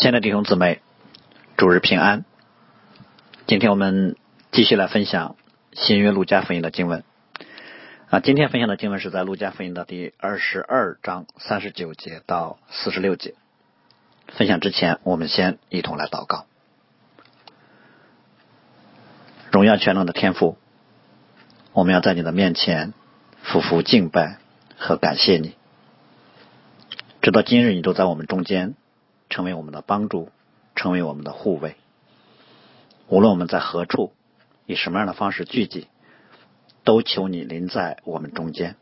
亲爱的弟兄姊妹，主日平安。今天我们继续来分享新约路加福音的经文啊。今天分享的经文是在路加福音的第二十二章三十九节到四十六节。分享之前，我们先一同来祷告。荣耀全能的天父，我们要在你的面前匍匐敬拜和感谢你。直到今日，你都在我们中间。成为我们的帮助，成为我们的护卫。无论我们在何处，以什么样的方式聚集，都求你临在我们中间，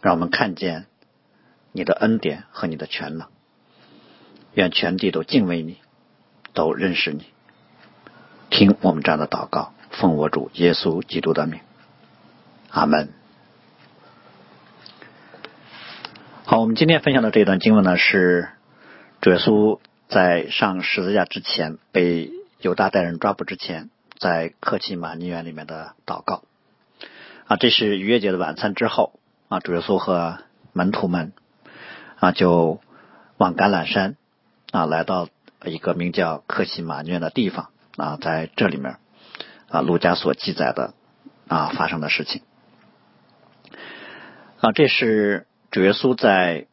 让我们看见你的恩典和你的全能。愿全地都敬畏你，都认识你。听我们这样的祷告，奉我主耶稣基督的名，阿门。好，我们今天分享的这段经文呢是。主耶稣在上十字架之前，被犹大带人抓捕之前，在克奇马尼园里面的祷告啊，这是逾越节的晚餐之后啊，主耶稣和门徒们啊就往橄榄山啊来到一个名叫克奇马尼园的地方啊，在这里面啊，路加所记载的啊发生的事情啊，这是主耶稣在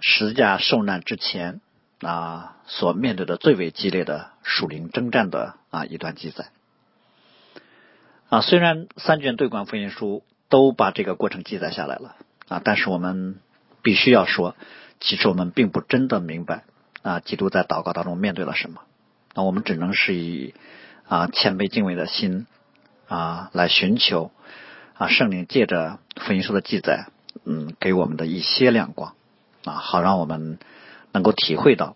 十字架受难之前。啊，所面对的最为激烈的属灵征战的啊一段记载啊，虽然三卷对观福音书都把这个过程记载下来了啊，但是我们必须要说，其实我们并不真的明白啊，基督在祷告当中面对了什么。那我们只能是以啊谦卑敬畏的心啊来寻求啊圣灵借着福音书的记载，嗯，给我们的一些亮光啊，好让我们。能够体会到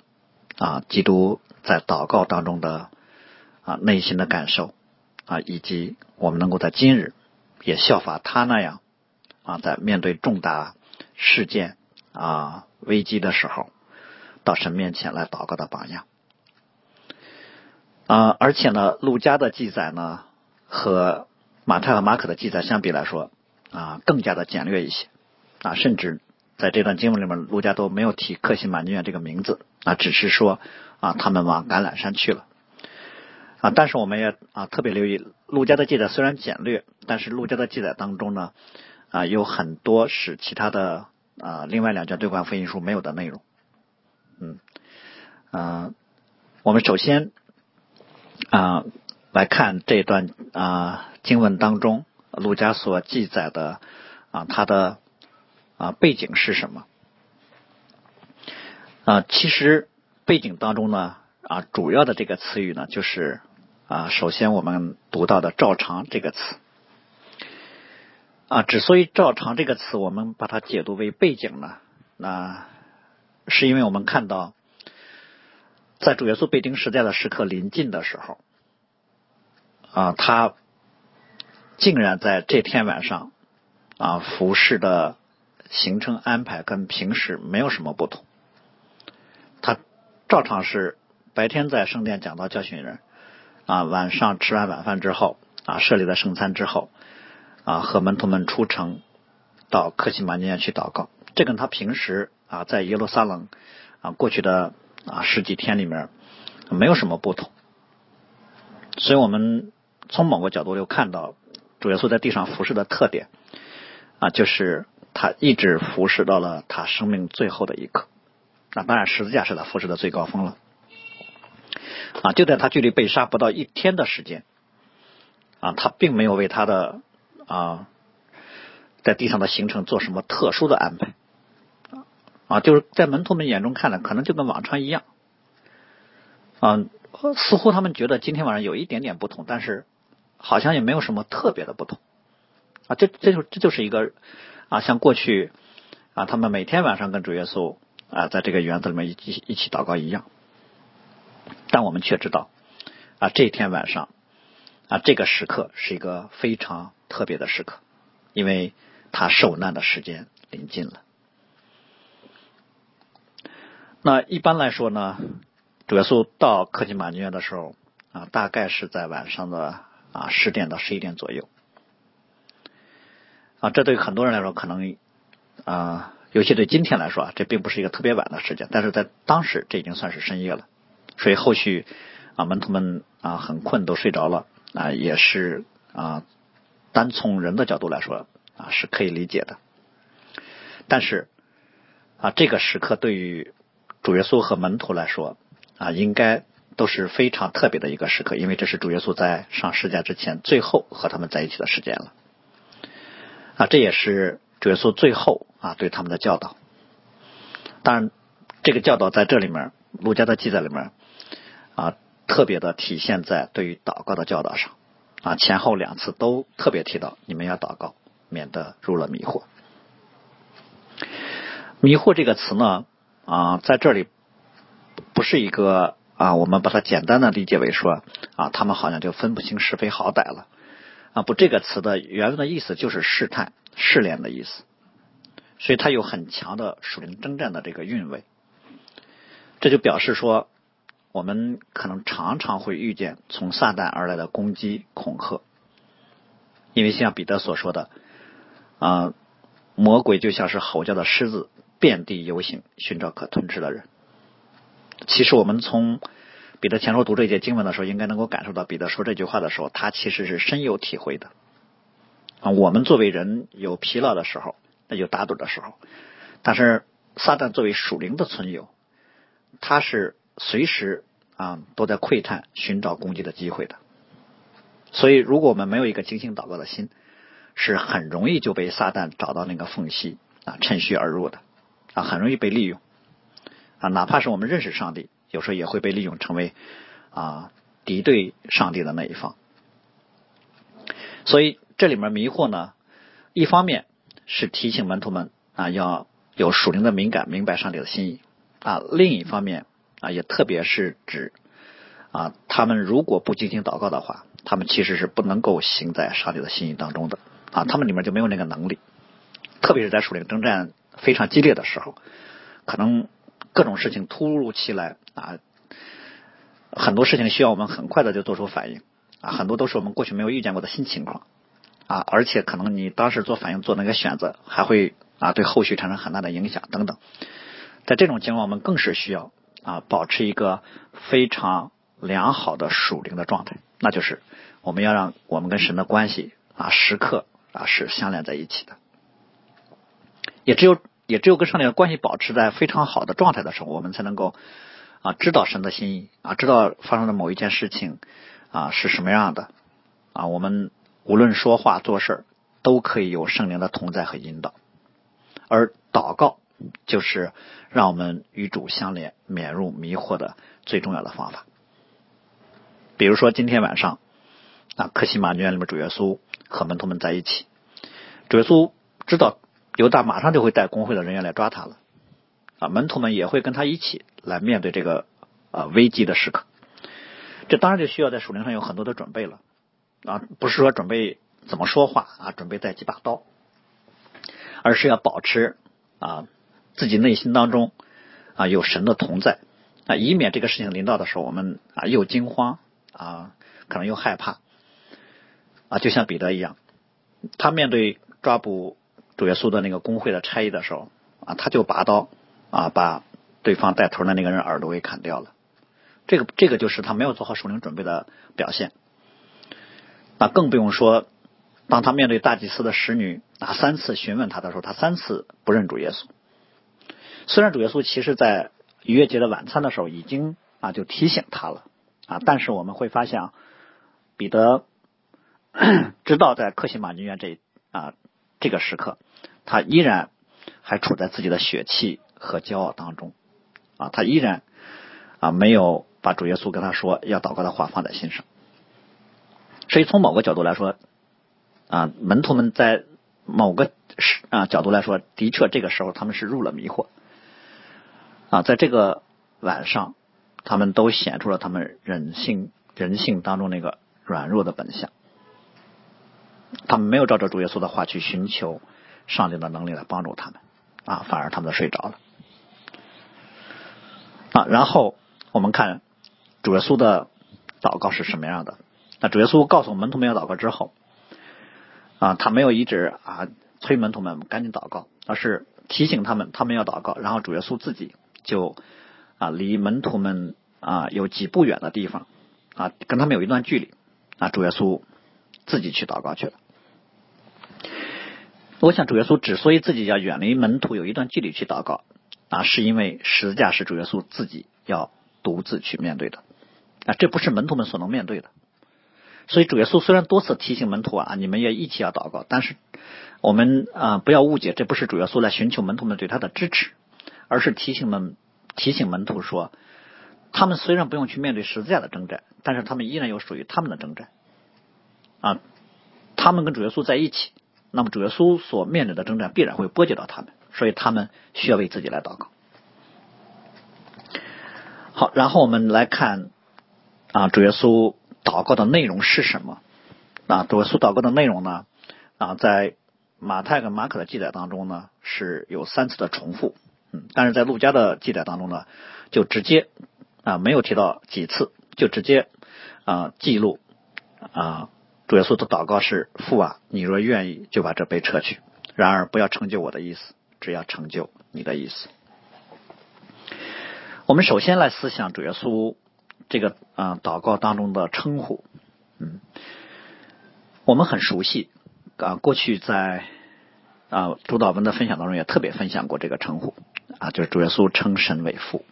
啊，基督在祷告当中的啊内心的感受啊，以及我们能够在今日也效法他那样啊，在面对重大事件啊危机的时候，到神面前来祷告的榜样啊。而且呢，路加的记载呢和马太和马可的记载相比来说啊，更加的简略一些啊，甚至。在这段经文里面，陆家都没有提克西马尼园这个名字啊，只是说啊，他们往橄榄山去了啊。但是我们也啊特别留意，陆家的记载虽然简略，但是陆家的记载当中呢啊有很多是其他的啊另外两卷对观福音书没有的内容。嗯啊，我们首先啊来看这段啊经文当中陆家所记载的啊他的。啊，背景是什么？啊，其实背景当中呢，啊，主要的这个词语呢，就是啊，首先我们读到的“照常”这个词。啊，之所以“照常”这个词，我们把它解读为背景呢，那是因为我们看到，在主耶稣被钉时代的时刻临近的时候，啊，他竟然在这天晚上啊服侍的。行程安排跟平时没有什么不同，他照常是白天在圣殿讲道教训人，啊，晚上吃完晚饭之后，啊，设立了圣餐之后，啊，和门徒们出城到克西马尼亚去祷告。这跟他平时啊在耶路撒冷啊过去的啊十几天里面没有什么不同。所以我们从某个角度又看到主耶稣在地上服侍的特点啊，就是。他一直服侍到了他生命最后的一刻，那当然十字架是他服侍的最高峰了。啊，就在他距离被杀不到一天的时间，啊，他并没有为他的啊在地上的行程做什么特殊的安排，啊，就是在门徒们眼中看来，可能就跟往常一样，啊，似乎他们觉得今天晚上有一点点不同，但是好像也没有什么特别的不同，啊，这这就这就是一个。啊，像过去啊，他们每天晚上跟主耶稣啊，在这个园子里面一起一起祷告一样，但我们却知道啊，这天晚上啊，这个时刻是一个非常特别的时刻，因为他受难的时间临近了。那一般来说呢，主耶稣到克吉马尼园的时候啊，大概是在晚上的啊十点到十一点左右。这对很多人来说可能啊，尤其对今天来说啊，这并不是一个特别晚的时间，但是在当时这已经算是深夜了。所以后续啊门徒们啊很困都睡着了啊也是啊单从人的角度来说啊是可以理解的，但是啊这个时刻对于主耶稣和门徒来说啊应该都是非常特别的一个时刻，因为这是主耶稣在上世界之前最后和他们在一起的时间了。啊这也是主耶稣最后啊对他们的教导。当然，这个教导在这里面，儒家的记载里面啊，特别的体现在对于祷告的教导上啊，前后两次都特别提到，你们要祷告，免得入了迷惑。迷惑这个词呢啊，在这里不是一个啊，我们把它简单的理解为说啊，他们好像就分不清是非好歹了啊，不，这个词的原文的意思就是试探、试炼的意思。所以它有很强的属灵征战的这个韵味，这就表示说，我们可能常常会遇见从撒旦而来的攻击恐吓，因为像彼得所说的，啊，魔鬼就像是吼叫的狮子，遍地游行，寻找可吞吃的人。其实我们从彼得前书读这节经文的时候，应该能够感受到彼得说这句话的时候，他其实是深有体会的。啊，我们作为人有疲劳的时候。那就打盹的时候，但是撒旦作为属灵的存有，他是随时啊都在窥探、寻找攻击的机会的。所以，如果我们没有一个精心祷告的心，是很容易就被撒旦找到那个缝隙啊，趁虚而入的啊，很容易被利用啊。哪怕是我们认识上帝，有时候也会被利用成为啊敌对上帝的那一方。所以，这里面迷惑呢，一方面。是提醒门徒们啊，要有属灵的敏感，明白上帝的心意啊。另一方面啊，也特别是指啊，他们如果不进行祷告的话，他们其实是不能够行在上帝的心意当中的啊。他们里面就没有那个能力，特别是在属灵征战非常激烈的时候，可能各种事情突如其来啊，很多事情需要我们很快的就做出反应啊，很多都是我们过去没有遇见过的新情况。啊，而且可能你当时做反应做那个选择，还会啊对后续产生很大的影响等等。在这种情况，我们更是需要啊保持一个非常良好的属灵的状态，那就是我们要让我们跟神的关系啊时刻啊是相连在一起的。也只有也只有跟上帝的关系保持在非常好的状态的时候，我们才能够啊知道神的心意啊知道发生的某一件事情啊是什么样的啊我们。无论说话做事都可以有圣灵的同在和引导，而祷告就是让我们与主相连、免入迷惑的最重要的方法。比如说今天晚上，啊，克西马女园里面主耶稣和门徒们在一起，主耶稣知道犹大马上就会带工会的人员来抓他了，啊，门徒们也会跟他一起来面对这个啊危机的时刻。这当然就需要在属灵上有很多的准备了。啊，不是说准备怎么说话啊，准备带几把刀，而是要保持啊自己内心当中啊有神的同在啊，以免这个事情临到的时候，我们啊又惊慌啊，可能又害怕啊，就像彼得一样，他面对抓捕主耶稣的那个工会的差役的时候啊，他就拔刀啊，把对方带头的那个人耳朵给砍掉了。这个这个就是他没有做好属灵准备的表现。那更不用说，当他面对大祭司的使女啊三次询问他的时候，他三次不认主耶稣。虽然主耶稣其实在逾越节的晚餐的时候已经啊就提醒他了啊，但是我们会发现，彼得 直到在克西马尼园这啊这个时刻，他依然还处在自己的血气和骄傲当中。啊，他依然啊没有把主耶稣跟他说要祷告的话放在心上。所以从某个角度来说，啊，门徒们在某个时啊角度来说，的确这个时候他们是入了迷惑，啊，在这个晚上，他们都显出了他们人性人性当中那个软弱的本相，他们没有照着主耶稣的话去寻求上帝的能力来帮助他们，啊，反而他们睡着了，啊，然后我们看主耶稣的祷告是什么样的。那主耶稣告诉门徒们要祷告之后，啊，他没有一直啊催门徒们赶紧祷告，而是提醒他们他们要祷告。然后主耶稣自己就啊离门徒们啊有几步远的地方啊，跟他们有一段距离啊，主耶稣自己去祷告去了。我想主耶稣之所以自己要远离门徒有一段距离去祷告啊，是因为十字架是主耶稣自己要独自去面对的啊，这不是门徒们所能面对的。所以主耶稣虽然多次提醒门徒啊，你们也一起要祷告，但是我们啊不要误解，这不是主耶稣来寻求门徒们对他的支持，而是提醒们提醒门徒说，他们虽然不用去面对十字架的征战，但是他们依然有属于他们的征战啊，他们跟主耶稣在一起，那么主耶稣所面临的征战必然会波及到他们，所以他们需要为自己来祷告。好，然后我们来看啊，主耶稣。祷告的内容是什么？啊，主耶稣祷告的内容呢？啊，在马太跟马可的记载当中呢，是有三次的重复。嗯，但是在路加的记载当中呢，就直接啊没有提到几次，就直接啊记录啊主耶稣的祷告是父啊，你若愿意，就把这杯撤去。然而不要成就我的意思，只要成就你的意思。我们首先来思想主耶稣。这个啊，祷告当中的称呼，嗯，我们很熟悉啊。过去在啊主导文的分享当中也特别分享过这个称呼啊，就是主耶稣称神为父。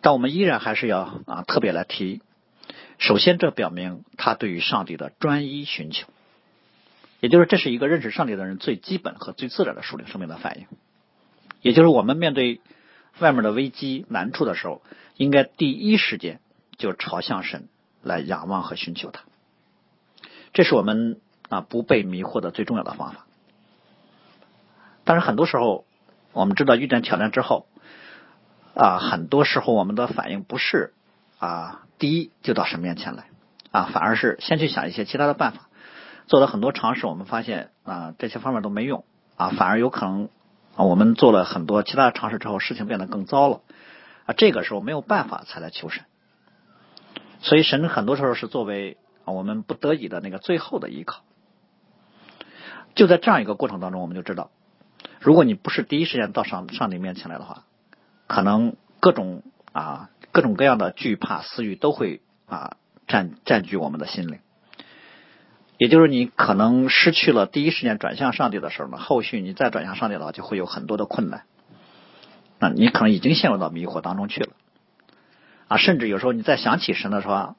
但我们依然还是要啊特别来提。首先，这表明他对于上帝的专一寻求，也就是这是一个认识上帝的人最基本和最自然的属灵生命的反应。也就是我们面对。外面的危机难处的时候，应该第一时间就朝向神来仰望和寻求他。这是我们啊不被迷惑的最重要的方法。但是很多时候，我们知道遇见挑战之后啊，很多时候我们的反应不是啊第一就到神面前来啊，反而是先去想一些其他的办法，做了很多尝试，我们发现啊这些方面都没用啊，反而有可能。啊，我们做了很多其他的尝试之后，事情变得更糟了。啊，这个时候没有办法才来求神，所以神很多时候是作为啊我们不得已的那个最后的依靠。就在这样一个过程当中，我们就知道，如果你不是第一时间到上上帝面前来的话，可能各种啊各种各样的惧怕、私欲都会啊占占据我们的心灵。也就是你可能失去了第一时间转向上帝的时候呢，后续你再转向上帝的话，就会有很多的困难。那你可能已经陷入到迷惑当中去了啊！甚至有时候你再想起神的时候，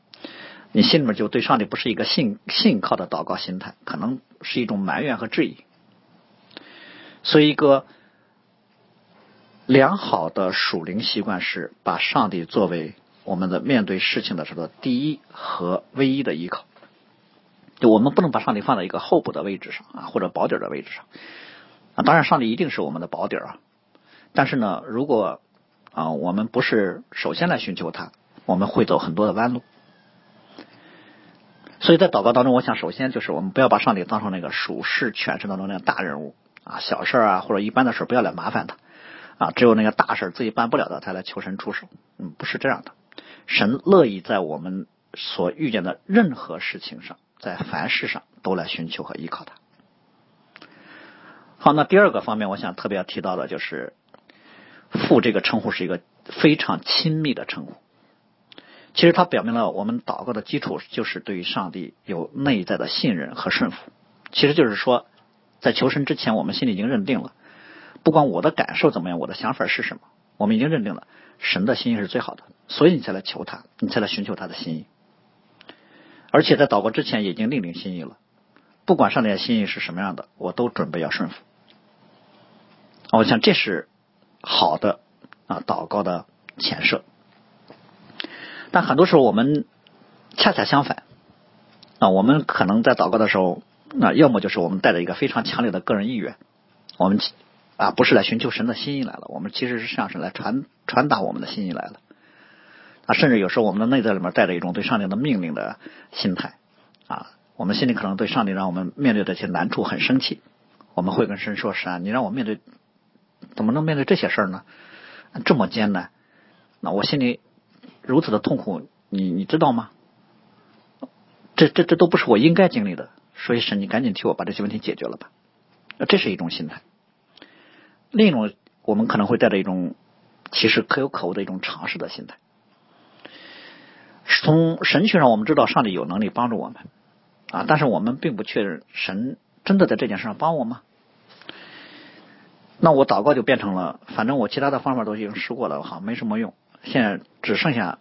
你心里面就对上帝不是一个信信靠的祷告心态，可能是一种埋怨和质疑。所以，一个良好的属灵习惯是把上帝作为我们的面对事情的时候的第一和唯一的依靠。就我们不能把上帝放在一个候补的位置上啊，或者保底的位置上啊。当然，上帝一定是我们的保底啊。但是呢，如果啊，我们不是首先来寻求他，我们会走很多的弯路。所以在祷告当中，我想首先就是我们不要把上帝当成那个属世权势当中那个大人物啊，小事啊或者一般的事不要来麻烦他啊。只有那个大事自己办不了的才来求神出手。嗯，不是这样的。神乐意在我们所遇见的任何事情上。在凡事上都来寻求和依靠他。好，那第二个方面，我想特别要提到的就是“父”这个称呼是一个非常亲密的称呼。其实它表明了我们祷告的基础就是对于上帝有内在的信任和顺服。其实就是说，在求神之前，我们心里已经认定了，不管我的感受怎么样，我的想法是什么，我们已经认定了神的心意是最好的，所以你才来求他，你才来寻求他的心意。而且在祷告之前已经另领心意了，不管上帝的心意是什么样的，我都准备要顺服。我想这是好的啊，祷告的前设。但很多时候我们恰恰相反啊，我们可能在祷告的时候，那要么就是我们带着一个非常强烈的个人意愿，我们啊不是来寻求神的心意来了，我们其实是向神来传传达我们的心意来了。啊，甚至有时候我们的内在里面带着一种对上帝的命令的心态啊，我们心里可能对上帝让我们面对这些难处很生气，我们会跟神说：“神，你让我面对，怎么能面对这些事儿呢？这么艰难，那我心里如此的痛苦，你你知道吗？这这这都不是我应该经历的，所以神，你赶紧替我把这些问题解决了吧。”这是一种心态。另一种，我们可能会带着一种其实可有可无的一种尝试的心态。从神学上，我们知道上帝有能力帮助我们啊，但是我们并不确认神真的在这件事上帮我吗？那我祷告就变成了，反正我其他的方法都已经试过了，好没什么用，现在只剩下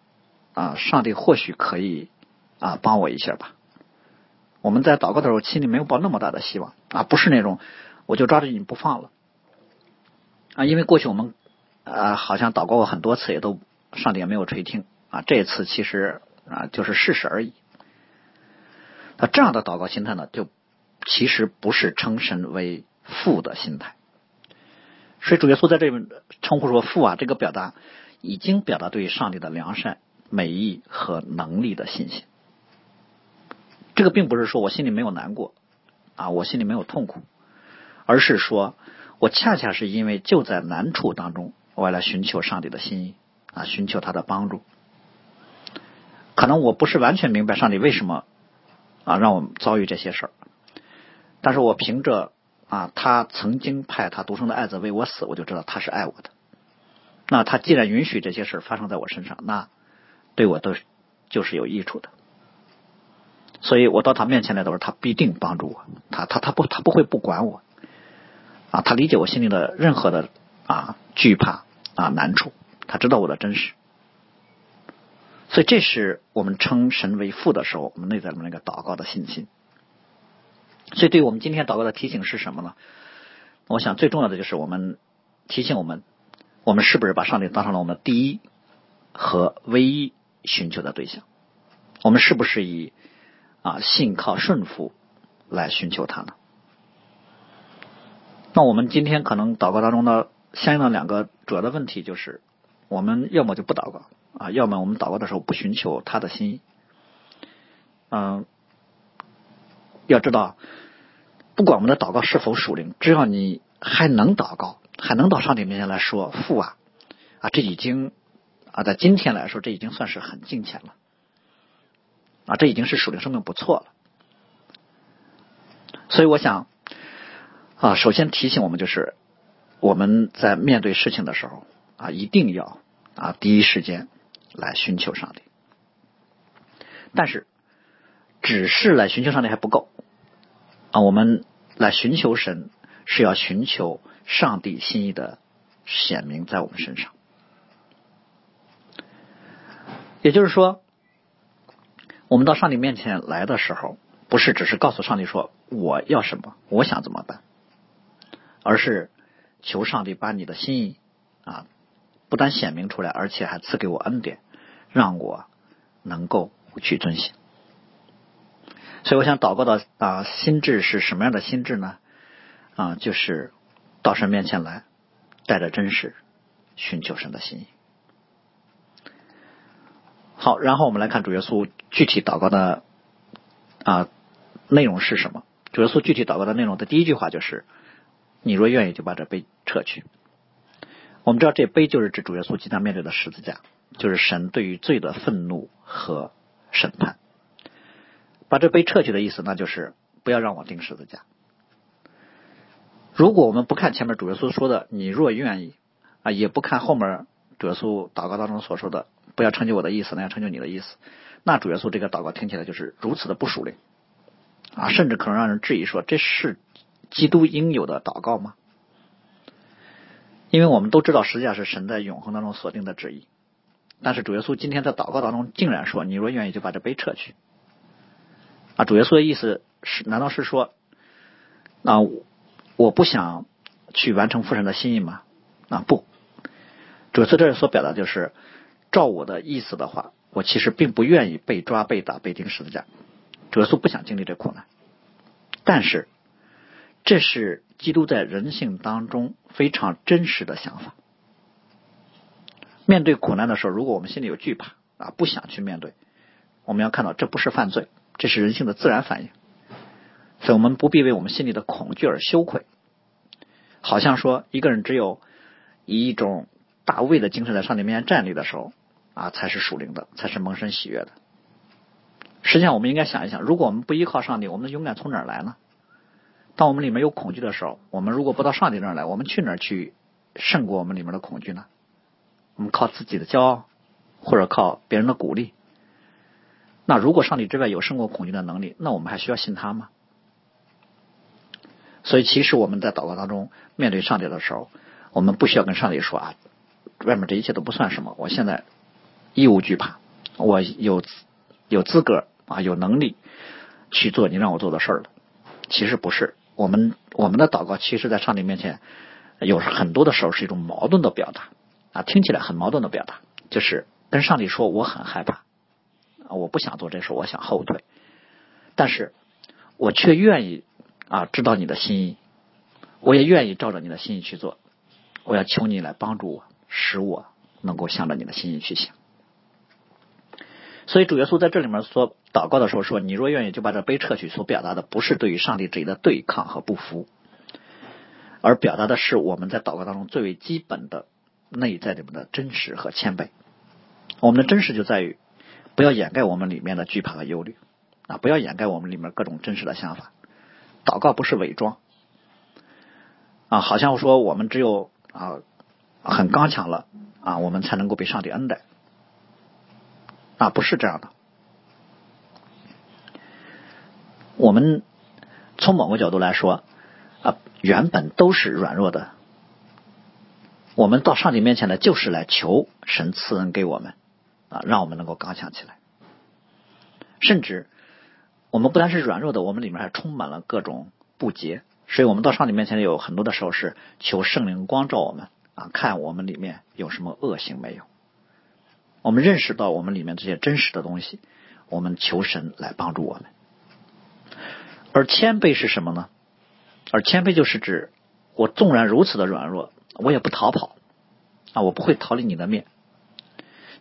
啊，上帝或许可以啊帮我一下吧。我们在祷告的时候，心里没有抱那么大的希望啊，不是那种我就抓着你不放了啊，因为过去我们啊好像祷告过很多次，也都上帝也没有垂听啊，这次其实啊就是事实而已。那这样的祷告心态呢，就其实不是称神为父的心态。所以主耶稣在这里称呼说父啊，这个表达已经表达对上帝的良善、美意和能力的信心。这个并不是说我心里没有难过啊，我心里没有痛苦，而是说我恰恰是因为就在难处当中，我来寻求上帝的心意啊，寻求他的帮助。可能我不是完全明白上帝为什么啊让我遭遇这些事儿，但是我凭着啊他曾经派他独生的爱子为我死，我就知道他是爱我的。那他既然允许这些事发生在我身上，那对我都就是有益处的。所以我到他面前来的时候，他必定帮助我。他他他不他不会不管我啊！他理解我心里的任何的啊惧怕啊难处，他知道我的真实。所以这是我们称神为父的时候，我们内在的那个祷告的信心。所以，对我们今天祷告的提醒是什么呢？我想最重要的就是我们提醒我们，我们是不是把上帝当成了我们第一和唯一寻求的对象？我们是不是以啊，信靠顺服来寻求他呢？那我们今天可能祷告当中的相应的两个主要的问题就是：我们要么就不祷告啊，要么我们祷告的时候不寻求他的心意。嗯，要知道，不管我们的祷告是否属灵，只要你还能祷告，还能到上帝面前来说父啊啊，这已经啊，在今天来说，这已经算是很敬虔了。啊，这已经是属灵生命不错了，所以我想啊，首先提醒我们就是我们在面对事情的时候啊，一定要啊第一时间来寻求上帝。但是，只是来寻求上帝还不够啊，我们来寻求神是要寻求上帝心意的显明在我们身上，也就是说。我们到上帝面前来的时候，不是只是告诉上帝说我要什么，我想怎么办，而是求上帝把你的心意啊，不但显明出来，而且还赐给我恩典，让我能够去遵行。所以，我想祷告的啊心智是什么样的心智呢？啊，就是到神面前来，带着真实寻求神的心意。好，然后我们来看主耶稣具体祷告的啊内容是什么？主耶稣具体祷告的内容的第一句话就是：“你若愿意，就把这杯撤去。”我们知道这杯就是指主耶稣即将面对的十字架，就是神对于罪的愤怒和审判。把这杯撤去的意思，那就是不要让我钉十字架。如果我们不看前面主耶稣说的“你若愿意”，啊，也不看后面主耶稣祷告当中所说的。不要成就我的意思，那要成就你的意思。那主耶稣这个祷告听起来就是如此的不熟练啊，甚至可能让人质疑说这是基督应有的祷告吗？因为我们都知道，实际上是神在永恒当中锁定的旨意。但是主耶稣今天在祷告当中竟然说：“你若愿意，就把这杯撤去。”啊，主耶稣的意思是，难道是说，啊，我不想去完成父神的心意吗？啊，不，主耶稣这里所表达就是。照我的意思的话，我其实并不愿意被抓、被打、被钉十字架。主耶稣不想经历这苦难，但是这是基督在人性当中非常真实的想法。面对苦难的时候，如果我们心里有惧怕啊，不想去面对，我们要看到这不是犯罪，这是人性的自然反应。所以我们不必为我们心里的恐惧而羞愧。好像说一个人只有以一种大卫的精神在上帝面前站立的时候。啊，才是属灵的，才是蒙神喜悦的。实际上，我们应该想一想，如果我们不依靠上帝，我们的勇敢从哪儿来呢？当我们里面有恐惧的时候，我们如果不到上帝那儿来，我们去哪儿去胜过我们里面的恐惧呢？我们靠自己的骄傲，或者靠别人的鼓励，那如果上帝之外有胜过恐惧的能力，那我们还需要信他吗？所以，其实我们在祷告当中面对上帝的时候，我们不需要跟上帝说啊，外面这一切都不算什么，我现在一无惧怕，我有有资格啊，有能力去做你让我做的事儿了。其实不是，我们我们的祷告，其实在上帝面前有很多的时候是一种矛盾的表达啊，听起来很矛盾的表达，就是跟上帝说我很害怕，我不想做这事，我想后退，但是我却愿意。啊，知道你的心意，我也愿意照着你的心意去做。我要求你来帮助我，使我能够向着你的心意去行。所以主耶稣在这里面说祷告的时候说：“你若愿意，就把这杯撤去。”所表达的不是对于上帝旨意的对抗和不服，而表达的是我们在祷告当中最为基本的内在里面的真实和谦卑。我们的真实就在于不要掩盖我们里面的惧怕和忧虑啊，不要掩盖我们里面各种真实的想法。祷告不是伪装啊，好像说我们只有啊很刚强了啊，我们才能够被上帝恩待啊，不是这样的。我们从某个角度来说啊，原本都是软弱的。我们到上帝面前呢，就是来求神赐恩给我们啊，让我们能够刚强起来，甚至。我们不单是软弱的，我们里面还充满了各种不洁，所以我们到上帝面前有很多的时候是求圣灵光照我们啊，看我们里面有什么恶行没有。我们认识到我们里面这些真实的东西，我们求神来帮助我们。而谦卑是什么呢？而谦卑就是指我纵然如此的软弱，我也不逃跑啊，我不会逃离你的面，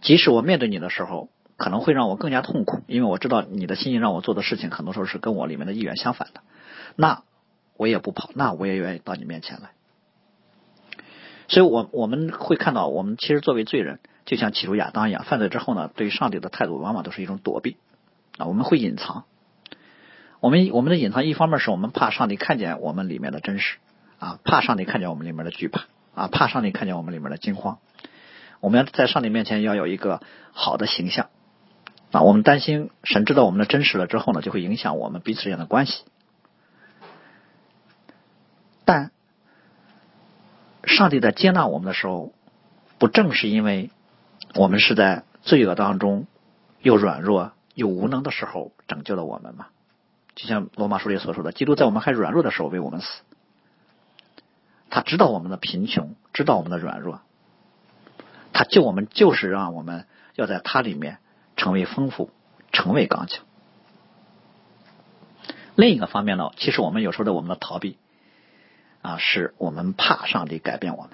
即使我面对你的时候。可能会让我更加痛苦，因为我知道你的心意让我做的事情，很多时候是跟我里面的意愿相反的。那我也不跑，那我也愿意到你面前来。所以，我我们会看到，我们其实作为罪人，就像起初亚当一样，犯罪之后呢，对上帝的态度往往都是一种躲避啊，我们会隐藏。我们我们的隐藏，一方面是我们怕上帝看见我们里面的真实啊，怕上帝看见我们里面的惧怕啊，怕上帝看见我们里面的惊慌。我们要在上帝面前要有一个好的形象。啊，我们担心神知道我们的真实了之后呢，就会影响我们彼此之间的关系。但上帝在接纳我们的时候，不正是因为我们是在罪恶当中又软弱又无能的时候拯救了我们吗？就像罗马书里所说的，基督在我们还软弱的时候为我们死。他知道我们的贫穷，知道我们的软弱，他救我们就是让我们要在他里面。成为丰富，成为刚强。另一个方面呢，其实我们有时候的我们的逃避啊，是我们怕上帝改变我们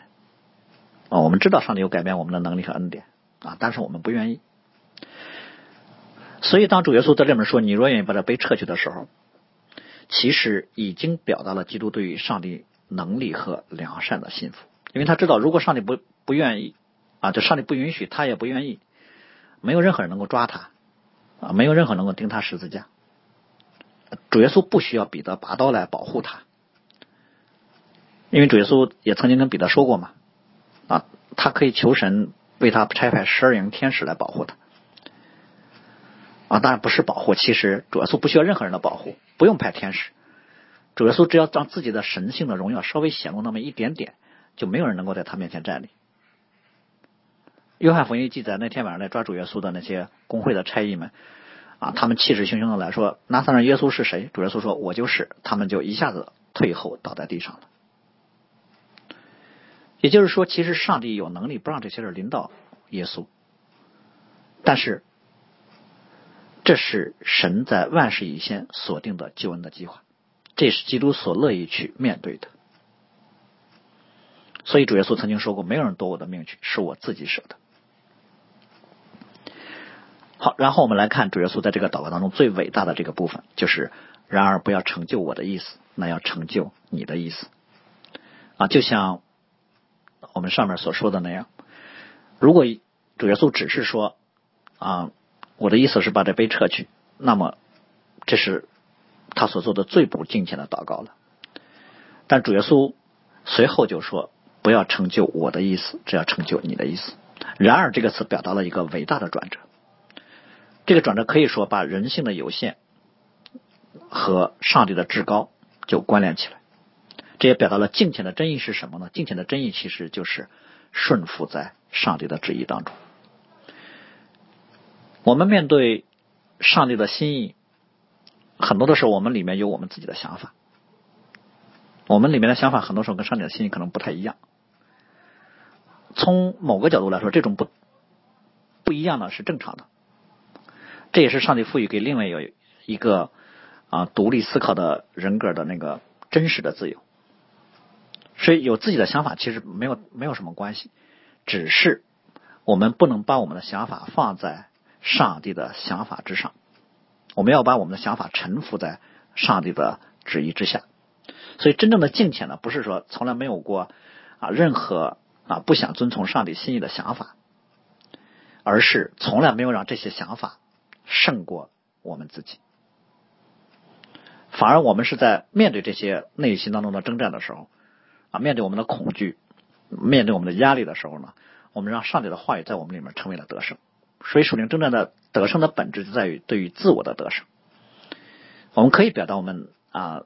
啊。我们知道上帝有改变我们的能力和恩典啊，但是我们不愿意。所以当主耶稣在这面说“你若愿意把这杯撤去”的时候，其实已经表达了基督对于上帝能力和良善的信服，因为他知道，如果上帝不不愿意啊，就上帝不允许，他也不愿意。没有任何人能够抓他，啊，没有任何能够钉他十字架。主耶稣不需要彼得拔刀来保护他，因为主耶稣也曾经跟彼得说过嘛，啊，他可以求神为他差派十二营天使来保护他，啊，当然不是保护，其实主耶稣不需要任何人的保护，不用派天使，主耶稣只要让自己的神性的荣耀稍微显露那么一点点，就没有人能够在他面前站立。约翰福音记载，那天晚上来抓主耶稣的那些工会的差役们啊，他们气势汹汹的来说：“拿撒勒耶稣是谁？”主耶稣说：“我就是。”他们就一下子退后，倒在地上了。也就是说，其实上帝有能力不让这些人临到耶稣，但是这是神在万事以先锁定的救恩的计划，这是基督所乐意去面对的。所以主耶稣曾经说过：“没有人夺我的命去，是我自己舍的。”好，然后我们来看主耶稣在这个祷告当中最伟大的这个部分，就是然而不要成就我的意思，那要成就你的意思啊！就像我们上面所说的那样，如果主耶稣只是说啊，我的意思是把这杯撤去，那么这是他所做的最不敬虔的祷告了。但主耶稣随后就说，不要成就我的意思，只要成就你的意思。然而这个词表达了一个伟大的转折。这个转折可以说把人性的有限和上帝的至高就关联起来。这也表达了敬虔的真意是什么呢？敬虔的真意其实就是顺服在上帝的旨意当中。我们面对上帝的心意，很多的时候我们里面有我们自己的想法，我们里面的想法很多时候跟上帝的心意可能不太一样。从某个角度来说，这种不不一样呢是正常的，这也是上帝赋予给另外有一个啊独立思考的人格的那个真实的自由。所以有自己的想法其实没有没有什么关系，只是我们不能把我们的想法放在上帝的想法之上，我们要把我们的想法臣服在上帝的旨意之下。所以真正的敬虔呢，不是说从来没有过啊任何啊不想遵从上帝心意的想法，而是从来没有让这些想法胜过我们自己，反而我们是在面对这些内心当中的征战的时候。啊，面对我们的恐惧，面对我们的压力的时候呢，我们让上帝的话语在我们里面成为了得胜。所以，属灵征战的得胜的本质就在于对于自我的得胜。我们可以表达我们啊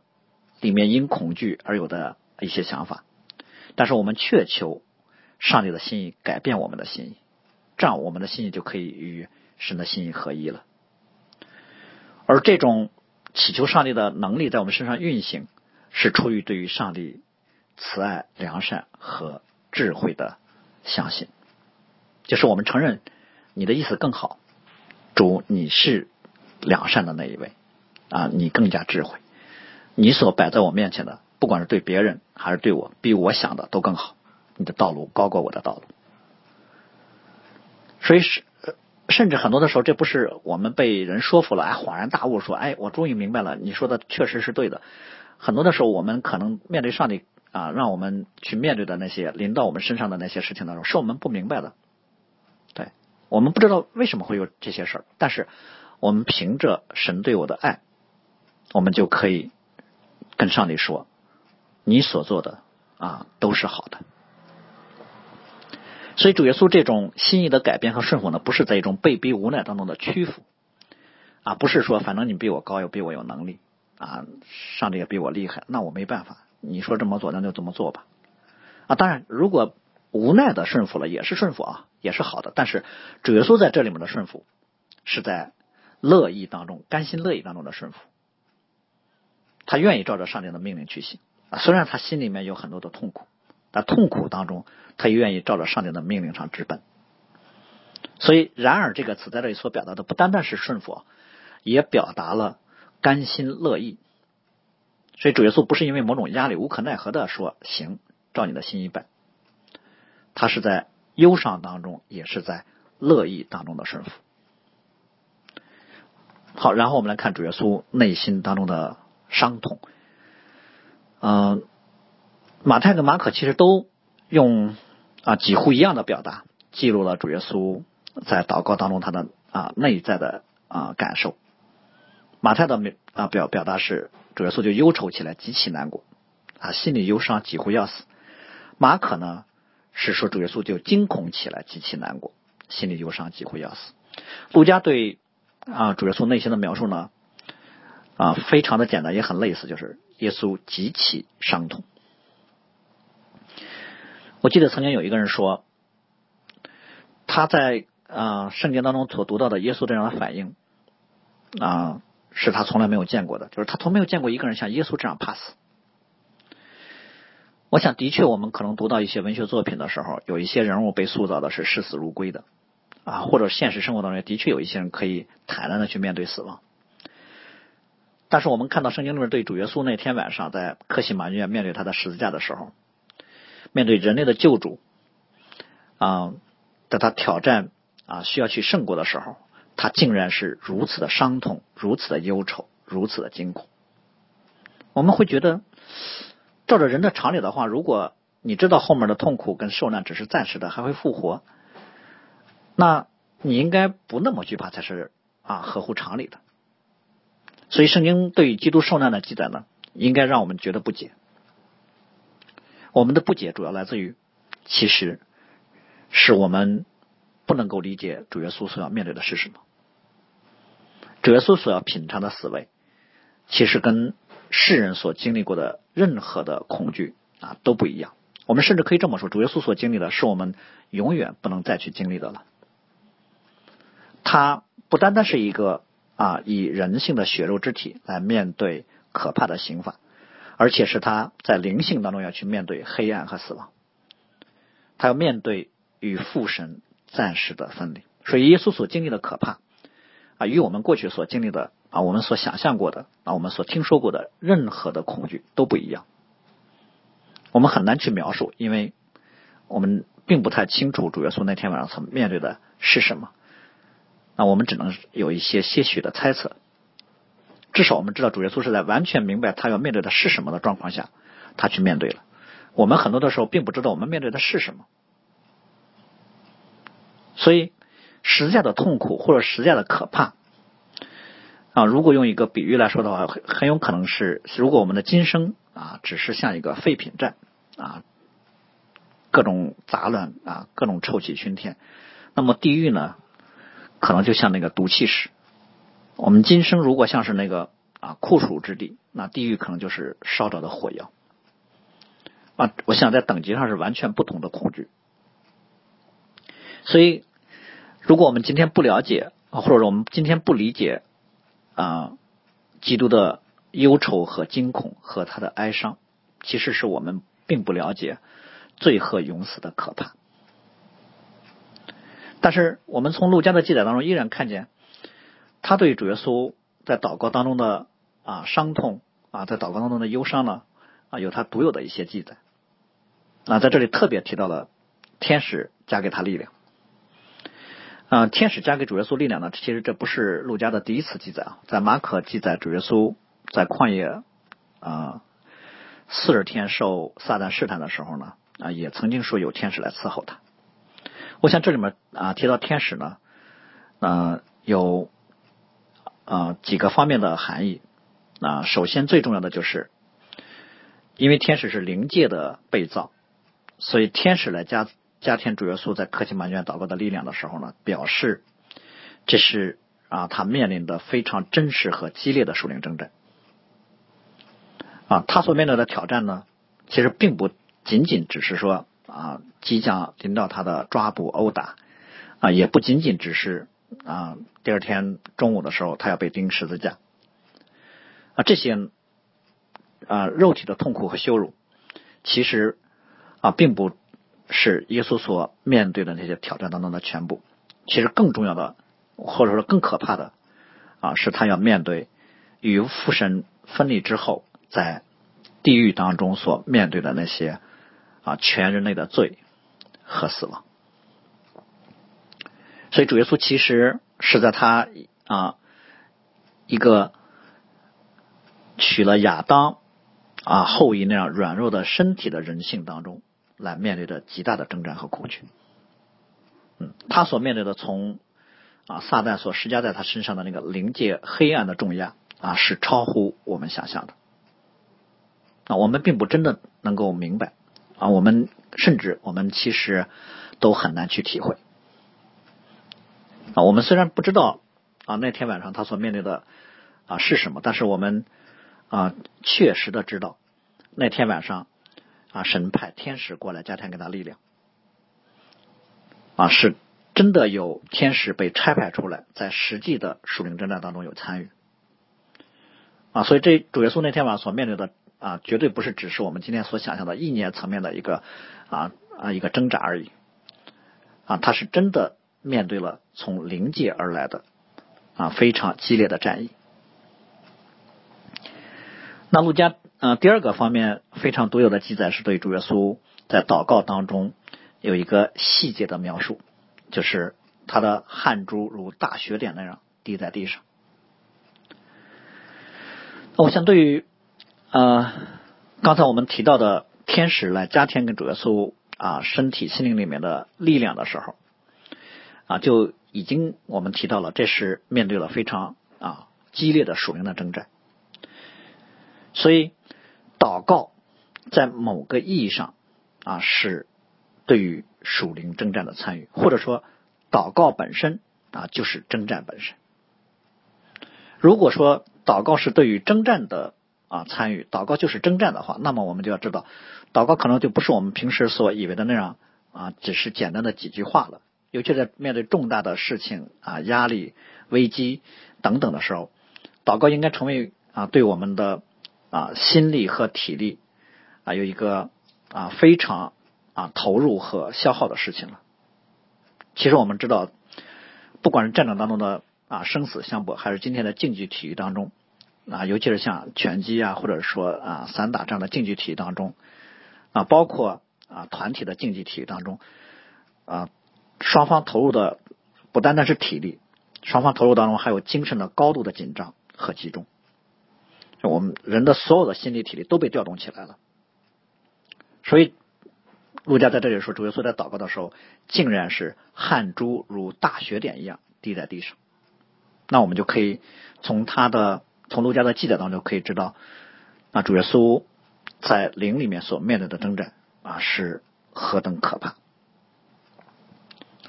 里面因恐惧而有的一些想法，但是我们确求上帝的心意改变我们的心意，这样我们的心意就可以与神的心意合一了。而这种祈求上帝的能力在我们身上运行，是出于对于上帝。慈爱、良善和智慧的相信，就是我们承认你的意思更好。主，你是良善的那一位啊，你更加智慧。你所摆在我面前的，不管是对别人还是对我，比我想的都更好。你的道路高过我的道路。所以是，甚至很多的时候，这不是我们被人说服了，哎，恍然大悟，说，哎，我终于明白了，你说的确实是对的。很多的时候，我们可能面对上帝。啊，让我们去面对的那些临到我们身上的那些事情当中，是我们不明白的。对我们不知道为什么会有这些事儿，但是我们凭着神对我的爱，我们就可以跟上帝说：“你所做的啊都是好的。”所以主耶稣这种心意的改变和顺服呢，不是在一种被逼无奈当中的屈服啊，不是说反正你比我高又比我有能力啊，上帝也比我厉害，那我没办法。你说这么做，那就这么做吧。啊，当然，如果无奈的顺服了，也是顺服啊，也是好的。但是主耶稣在这里面的顺服，是在乐意当中、甘心乐意当中的顺服。他愿意照着上帝的命令去行啊，虽然他心里面有很多的痛苦，但痛苦当中，他也愿意照着上帝的命令上直奔。所以，然而这个词在这里所表达的，不单单是顺服，也表达了甘心乐意。所以主耶稣不是因为某种压力无可奈何的说行，照你的心意办。他是在忧伤当中，也是在乐意当中的顺服。好，然后我们来看主耶稣内心当中的伤痛。嗯，马太跟马可其实都用啊几乎一样的表达，记录了主耶稣在祷告当中他的啊内在的啊感受。马太的啊表表达是。主耶稣就忧愁起来，极其难过啊，心里忧伤，几乎要死。马可呢是说主耶稣就惊恐起来，极其难过，心里忧伤，几乎要死。路加对啊主耶稣内心的描述呢啊非常的简单，也很类似，就是耶稣极其伤痛。我记得曾经有一个人说，他在啊圣经当中所读到的耶稣这样的反应啊。是他从来没有见过的，就是他从没有见过一个人像耶稣这样怕死。我想，的确，我们可能读到一些文学作品的时候，有一些人物被塑造的是视死如归的，啊，或者现实生活当中的确有一些人可以坦然的去面对死亡。但是我们看到圣经里面对主耶稣那天晚上在克西马尼园面对他的十字架的时候，面对人类的救主，啊，在他挑战啊需要去胜过的时候。他竟然是如此的伤痛，如此的忧愁，如此的惊恐。我们会觉得，照着人的常理的话，如果你知道后面的痛苦跟受难只是暂时的，还会复活，那你应该不那么惧怕才是啊，合乎常理的。所以，圣经对于基督受难的记载呢，应该让我们觉得不解。我们的不解主要来自于，其实是我们。不能够理解主耶稣所要面对的是什么。主耶稣所要品尝的死味，其实跟世人所经历过的任何的恐惧啊都不一样。我们甚至可以这么说，主耶稣所经历的是我们永远不能再去经历的了。他不单单是一个啊以人性的血肉之体来面对可怕的刑罚，而且是他在灵性当中要去面对黑暗和死亡，他要面对与父神暂时的分离。所以耶稣所经历的可怕啊，与我们过去所经历的啊，我们所想象过的啊，我们所听说过的任何的恐惧都不一样。我们很难去描述，因为我们并不太清楚主耶稣那天晚上所面对的是什么。那我们只能有一些些许的猜测。至少我们知道主耶稣是在完全明白他要面对的是什么的状况下，他去面对了。我们很多的时候并不知道我们面对的是什么，所以十字架的痛苦或者十字架的可怕啊，如果用一个比喻来说的话，很很有可能是，如果我们的今生啊只是像一个废品站啊，各种杂乱啊，各种臭气熏天，那么地狱呢？可能就像那个毒气室，我们今生如果像是那个啊酷暑之地，那地狱可能就是烧着的火药啊。我想在等级上是完全不同的恐惧。所以，如果我们今天不了解，或者说我们今天不理解啊基督的忧愁和惊恐和他的哀伤，其实是我们并不了解罪恶永死的可怕。但是我们从陆家的记载当中依然看见，他对主耶稣在祷告当中的啊伤痛啊，在祷告当中的忧伤呢啊，有他独有的一些记载。啊，在这里特别提到了天使加给他力量。啊，天使加给主耶稣力量呢，其实这不是陆家的第一次记载啊，在马可记载主耶稣在旷野啊四十天受撒旦试探的时候呢啊，也曾经说有天使来伺候他。我想这里面啊提到天使呢，嗯，有啊几个方面的含义啊。首先最重要的就是，因为天使是灵界的被造，所以天使来加加添主耶稣在克西玛院祷告的力量的时候呢，表示这是啊他面临的非常真实和激烈的属灵征战啊。他所面对的挑战呢，其实并不仅仅只是说。啊，即将临到他的抓捕、殴打啊，也不仅仅只是啊，第二天中午的时候他要被钉十字架啊，这些啊肉体的痛苦和羞辱，其实啊并不是耶稣所面对的那些挑战当中的全部。其实更重要的，或者说更可怕的啊，是他要面对与父神分离之后，在地狱当中所面对的那些。啊，全人类的罪和死亡，所以主耶稣其实是在他啊一个娶了亚当啊后裔那样软弱的身体的人性当中，来面对着极大的征战和恐惧。嗯，他所面对的从啊撒旦所施加在他身上的那个灵界黑暗的重压啊，是超乎我们想象的。啊，我们并不真的能够明白。啊，我们甚至我们其实都很难去体会啊。我们虽然不知道啊那天晚上他所面对的啊是什么，但是我们啊确实的知道那天晚上啊神派天使过来加添给他力量啊，是真的有天使被差派出来，在实际的属灵征战当中有参与啊。所以这主耶稣那天晚上所面对的。啊，绝对不是只是我们今天所想象的意念层面的一个啊啊一个挣扎而已，啊，他是真的面对了从灵界而来的啊非常激烈的战役。那陆家啊第二个方面非常独有的记载是对主耶稣在祷告当中有一个细节的描述，就是他的汗珠如大雪点那样滴在地上。那我想对于。呃，刚才我们提到的天使来加添跟主耶稣啊身体心灵里面的力量的时候，啊就已经我们提到了，这是面对了非常啊激烈的属灵的征战。所以祷告在某个意义上啊是对于属灵征战的参与，或者说祷告本身啊就是征战本身。如果说祷告是对于征战的啊参与，祷告就是征战的话，那么我们就要知道，祷告可能就不是我们平时所以为的那样啊，只是简单的几句话了。尤其在面对重大的事情啊、压力、危机等等的时候，祷告应该成为啊对我们的啊心力和体力啊有一个啊非常啊投入和消耗的事情了。其实我们知道，不管是战场当中的啊生死相搏，还是今天的竞技体育当中啊，尤其是像拳击啊，或者说啊散打这样的竞技体育当中啊，包括啊团体的竞技体育当中啊。双方投入的不单单是体力，双方投入当中还有精神的高度的紧张和集中。我们人的所有的心理体力都被调动起来了。所以，陆家在这里说，主耶稣在祷告的时候，竟然是汗珠如大雪点一样滴在地上。那我们就可以从他的从陆家的记载当中可以知道，那主耶稣在灵里面所面对的征战啊是何等可怕。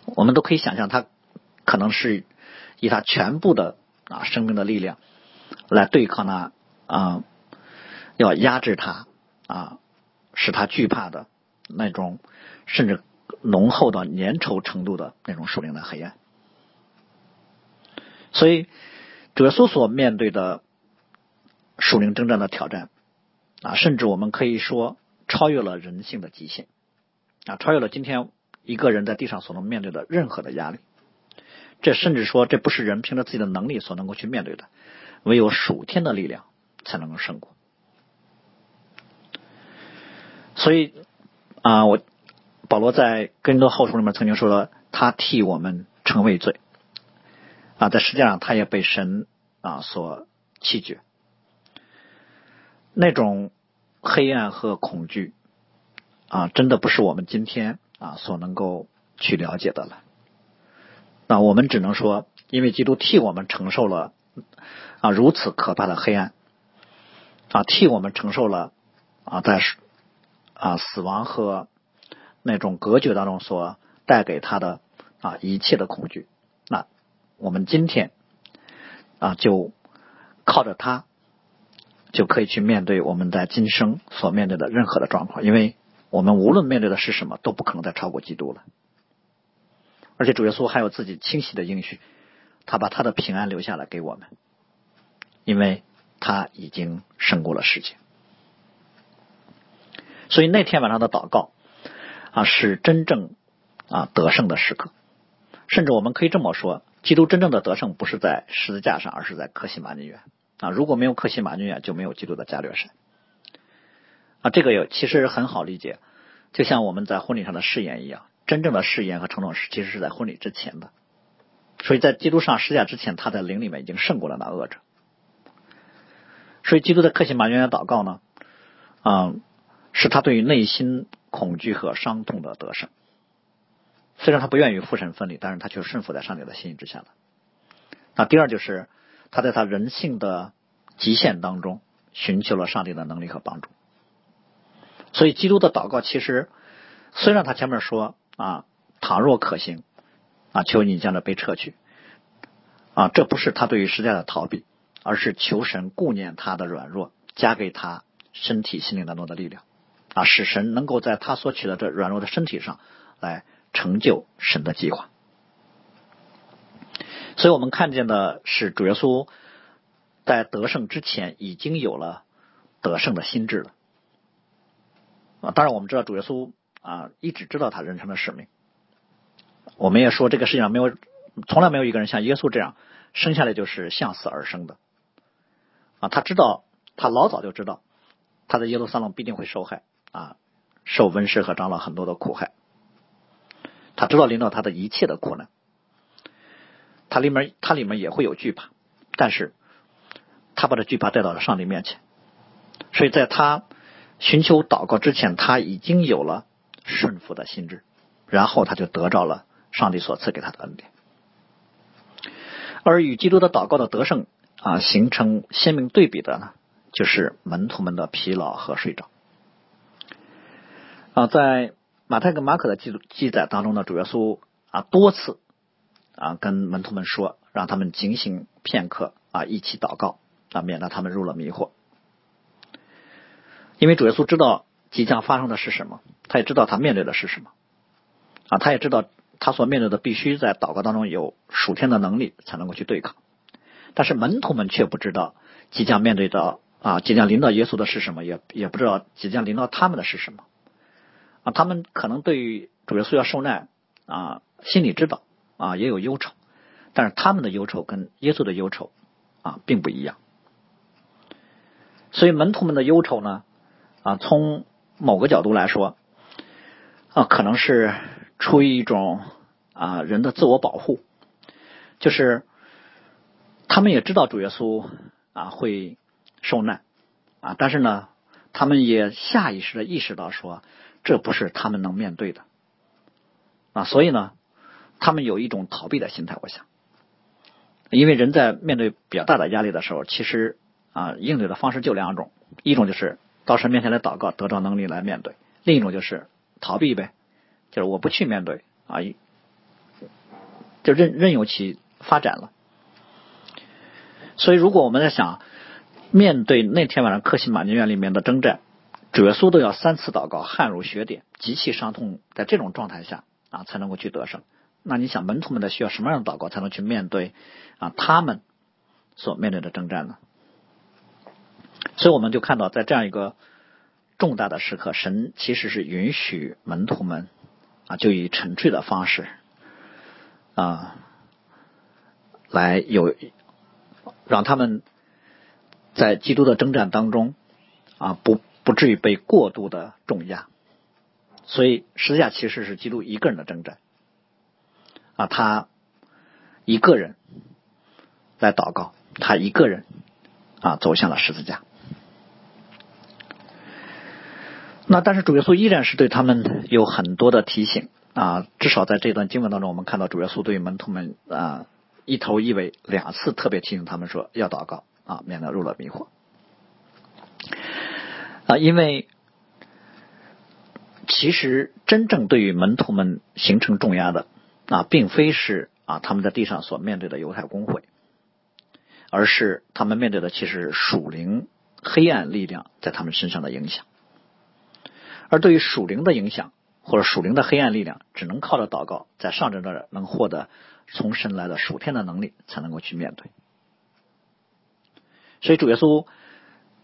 我们都可以想象，他可能是以他全部的啊生命的力量来对抗那啊要压制他啊使他惧怕的那种甚至浓厚到粘稠程度的那种属灵的黑暗。所以，哲苏所面对的属灵征战的挑战啊，甚至我们可以说超越了人性的极限啊，超越了今天。一个人在地上所能面对的任何的压力，这甚至说这不是人凭着自己的能力所能够去面对的，唯有属天的力量才能够胜过。所以啊，我保罗在更多后书里面曾经说了，他替我们成为罪啊，在实际上他也被神啊所弃绝，那种黑暗和恐惧啊，真的不是我们今天。啊，所能够去了解的了。那我们只能说，因为基督替我们承受了啊如此可怕的黑暗，啊替我们承受了啊在啊死亡和那种隔绝当中所带给他的啊一切的恐惧。那我们今天啊就靠着他，就可以去面对我们在今生所面对的任何的状况，因为。我们无论面对的是什么，都不可能再超过基督了。而且主耶稣还有自己清晰的应许，他把他的平安留下来给我们，因为他已经胜过了世界。所以那天晚上的祷告啊，是真正啊得胜的时刻。甚至我们可以这么说，基督真正的得胜不是在十字架上，而是在克西马尼园啊。如果没有克西马尼园，就没有基督的加略山。啊，这个有其实很好理解，就像我们在婚礼上的誓言一样，真正的誓言和承诺是其实是在婚礼之前的，所以在基督上施架之前，他在灵里面已经胜过了那恶者。所以基督的克西马园的祷告呢，啊，是他对于内心恐惧和伤痛的得胜。虽然他不愿与父神分离，但是他却顺服在上帝的心意之下了。那第二就是他在他人性的极限当中寻求了上帝的能力和帮助。所以，基督的祷告其实，虽然他前面说啊，倘若可行，啊，求你将这杯撤去，啊，这不是他对于时代的逃避，而是求神顾念他的软弱，加给他身体心灵当中的力量，啊，使神能够在他所取的这软弱的身体上来成就神的计划。所以我们看见的是主耶稣在得胜之前已经有了得胜的心智了。啊，当然我们知道主耶稣啊，一直知道他人生的使命。我们也说这个世界上没有，从来没有一个人像耶稣这样生下来就是向死而生的。啊，他知道，他老早就知道，他在耶路撒冷必定会受害啊，受文士和长老很多的苦害。他知道领导他的一切的苦难，他里面他里面也会有惧怕，但是他把这惧怕带到了上帝面前，所以在他。寻求祷告之前，他已经有了顺服的心智，然后他就得着了上帝所赐给他的恩典。而与基督的祷告的得胜啊形成鲜明对比的呢，就是门徒们的疲劳和睡着。啊，在马太跟马可的记记载当中呢，主耶稣啊多次啊跟门徒们说，让他们警醒片刻啊一起祷告啊，免得他们入了迷惑。因为主耶稣知道即将发生的是什么，他也知道他面对的是什么啊，他也知道他所面对的必须在祷告当中有属天的能力才能够去对抗。但是门徒们却不知道即将面对到啊即将临到耶稣的是什么，也也不知道即将临到他们的是什么啊，他们可能对于主耶稣要受难啊心里知道啊也有忧愁，但是他们的忧愁跟耶稣的忧愁啊并不一样，所以门徒们的忧愁呢啊从某个角度来说啊可能是出于一种啊人的自我保护，就是。他们也知道主耶稣啊会受难啊，但是呢，他们也下意识的意识到说，这不是他们能面对的啊，所以呢，他们有一种逃避的心态。我想，因为人在面对比较大的压力的时候，其实啊应对的方式就两种，一种就是到神面前来祷告，得到能力来面对；另一种就是逃避呗，就是我不去面对啊，就任任由其发展了。所以，如果我们在想面对那天晚上克西马尼园里面的征战，主耶稣都要三次祷告，汗如血点，极其伤痛，在这种状态下啊，才能够去得胜。那你想，门徒们的需要什么样的祷告才能去面对啊他们所面对的征战呢？所以，我们就看到，在这样一个重大的时刻，神其实是允许门徒们啊，就以沉睡的方式啊来有。让他们在基督的征战当中啊，不不至于被过度的重压。所以十字架其实是基督一个人的征战啊，他一个人来祷告，他一个人啊走向了十字架。那但是主耶稣依然是对他们有很多的提醒啊，至少在这段经文当中，我们看到主耶稣对门徒们啊。一头一尾两次特别提醒他们说要祷告啊，免得入了迷惑啊。因为其实真正对于门徒们形成重压的啊，并非是啊他们在地上所面对的犹太公会，而是他们面对的其实属灵黑暗力量在他们身上的影响。而对于属灵的影响或者属灵的黑暗力量，只能靠着祷告，在上阵的能获得。从神来的属天的能力才能够去面对，所以主耶稣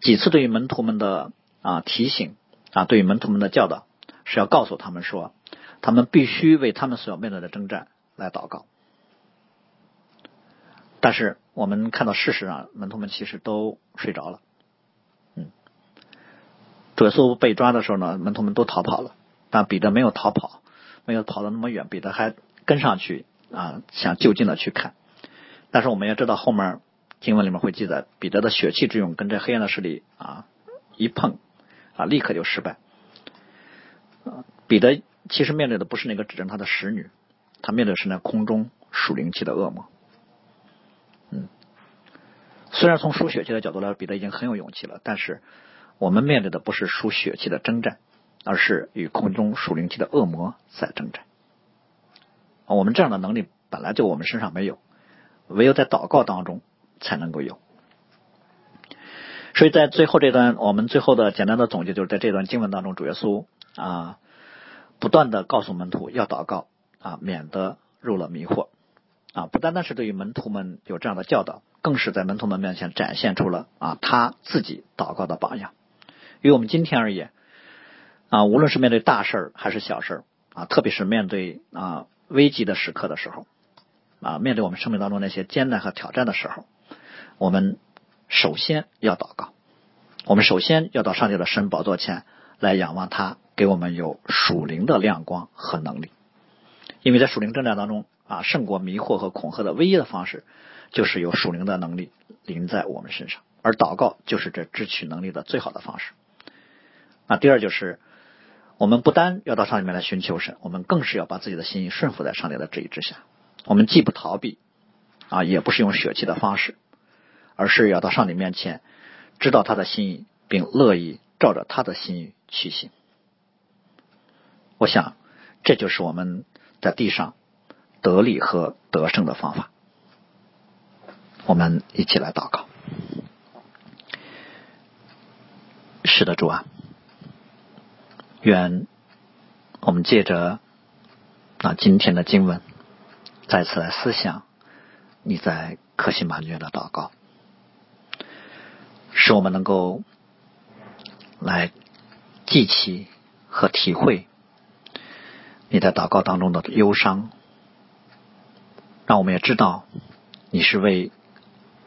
几次对于门徒们的啊提醒啊，对于门徒们的教导，是要告诉他们说，他们必须为他们所要面对的征战来祷告。但是我们看到事实上，门徒们其实都睡着了。嗯，主耶稣被抓的时候呢，门徒们都逃跑了，但彼得没有逃跑，没有跑得那么远，彼得还跟上去。啊，想就近的去看，但是我们要知道后面经文里面会记载，彼得的血气之勇跟这黑暗的势力啊一碰啊，立刻就失败。彼得其实面对的不是那个指证他的使女，他面对的是那空中属灵气的恶魔。嗯，虽然从输血气的角度来说，彼得已经很有勇气了，但是我们面对的不是输血气的征战，而是与空中属灵气的恶魔在征战。我们这样的能力本来就我们身上没有，唯有在祷告当中才能够有。所以在最后这段，我们最后的简单的总结就是在这段经文当中，主耶稣啊不断的告诉门徒要祷告啊，免得入了迷惑啊。不单单是对于门徒们有这样的教导，更是在门徒们面前展现出了啊他自己祷告的榜样。于我们今天而言啊，无论是面对大事儿还是小事儿啊，特别是面对啊。危急的时刻的时候，啊，面对我们生命当中那些艰难和挑战的时候，我们首先要祷告。我们首先要到上帝的神宝座前来仰望他，给我们有属灵的亮光和能力。因为在属灵征战当中，啊，胜过迷惑和恐吓的唯一的方式，就是有属灵的能力临在我们身上，而祷告就是这支取能力的最好的方式。啊，第二就是。我们不单要到上里面来寻求神，我们更是要把自己的心意顺服在上帝的旨意之下。我们既不逃避，啊，也不是用血气的方式，而是要到上帝面前，知道他的心意，并乐意照着他的心意去行。我想，这就是我们在地上得力和得胜的方法。我们一起来祷告。是的，主啊，愿我们借着那今天的经文，再次来思想你在克西玛约的祷告，使我们能够来记起和体会你在祷告当中的忧伤，让我们也知道你是为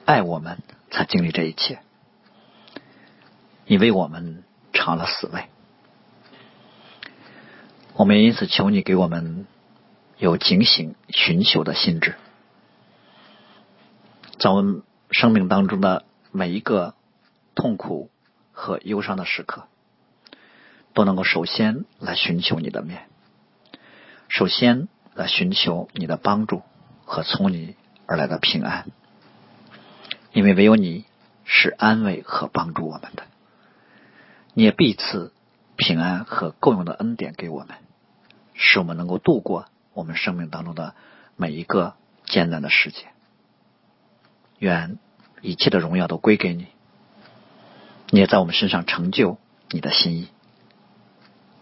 爱我们才经历这一切。你为我们尝了死味，我们因此求你给我们有警醒寻求的心智，在我们生命当中的每一个痛苦和忧伤的时刻，都能够首先来寻求你的面，首先来寻求你的帮助和从你而来的平安，因为唯有你是安慰和帮助我们的。你也必赐平安和共用的恩典给我们，使我们能够度过我们生命当中的每一个艰难的时节。愿一切的荣耀都归给你，你也在我们身上成就你的心意。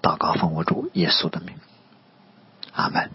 祷告奉我主耶稣的名，阿门。